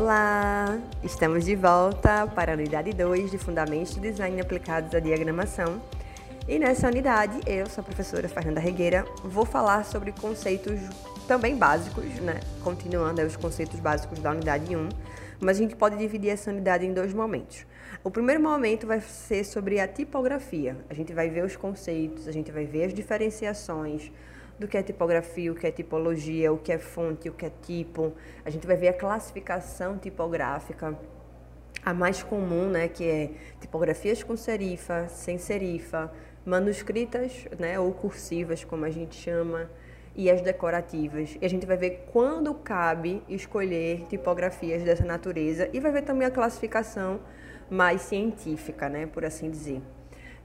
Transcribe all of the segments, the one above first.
Olá! Estamos de volta para a unidade 2 de Fundamentos de Design Aplicados à Diagramação. E nessa unidade, eu sou a professora Fernanda Regueira, vou falar sobre conceitos também básicos, né? Continuando os conceitos básicos da unidade 1, mas a gente pode dividir essa unidade em dois momentos. O primeiro momento vai ser sobre a tipografia. A gente vai ver os conceitos, a gente vai ver as diferenciações, do que é tipografia, o que é tipologia, o que é fonte, o que é tipo. A gente vai ver a classificação tipográfica, a mais comum, né, que é tipografias com serifa, sem serifa, manuscritas, né, ou cursivas, como a gente chama, e as decorativas. E a gente vai ver quando cabe escolher tipografias dessa natureza e vai ver também a classificação mais científica, né, por assim dizer.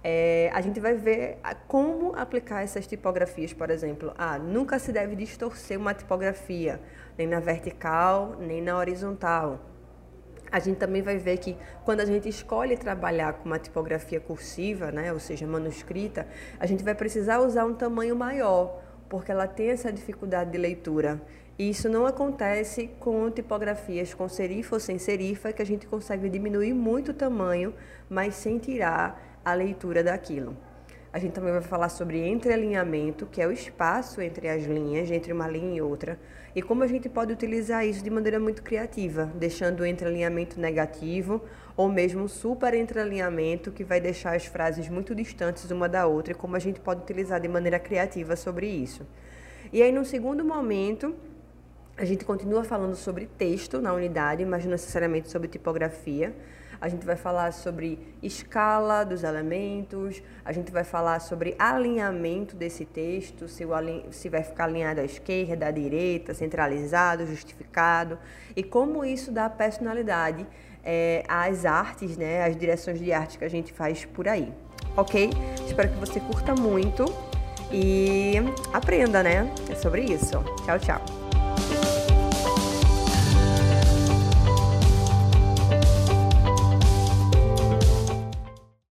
É, a gente vai ver como aplicar essas tipografias, por exemplo. Ah, nunca se deve distorcer uma tipografia, nem na vertical, nem na horizontal. A gente também vai ver que quando a gente escolhe trabalhar com uma tipografia cursiva, né, ou seja, manuscrita, a gente vai precisar usar um tamanho maior, porque ela tem essa dificuldade de leitura. E isso não acontece com tipografias com serifa ou sem serifa, que a gente consegue diminuir muito o tamanho, mas sem tirar a leitura daquilo. A gente também vai falar sobre entrealinhamento, que é o espaço entre as linhas, entre uma linha e outra, e como a gente pode utilizar isso de maneira muito criativa, deixando o entrealinhamento negativo ou mesmo super entrealinhamento que vai deixar as frases muito distantes uma da outra e como a gente pode utilizar de maneira criativa sobre isso. E aí, no segundo momento, a gente continua falando sobre texto na unidade, mas não necessariamente sobre tipografia. A gente vai falar sobre escala dos elementos, a gente vai falar sobre alinhamento desse texto, se, se vai ficar alinhado à esquerda, à direita, centralizado, justificado, e como isso dá personalidade é, às artes, né, às direções de arte que a gente faz por aí. Ok? Espero que você curta muito e aprenda, né? É sobre isso. Tchau, tchau.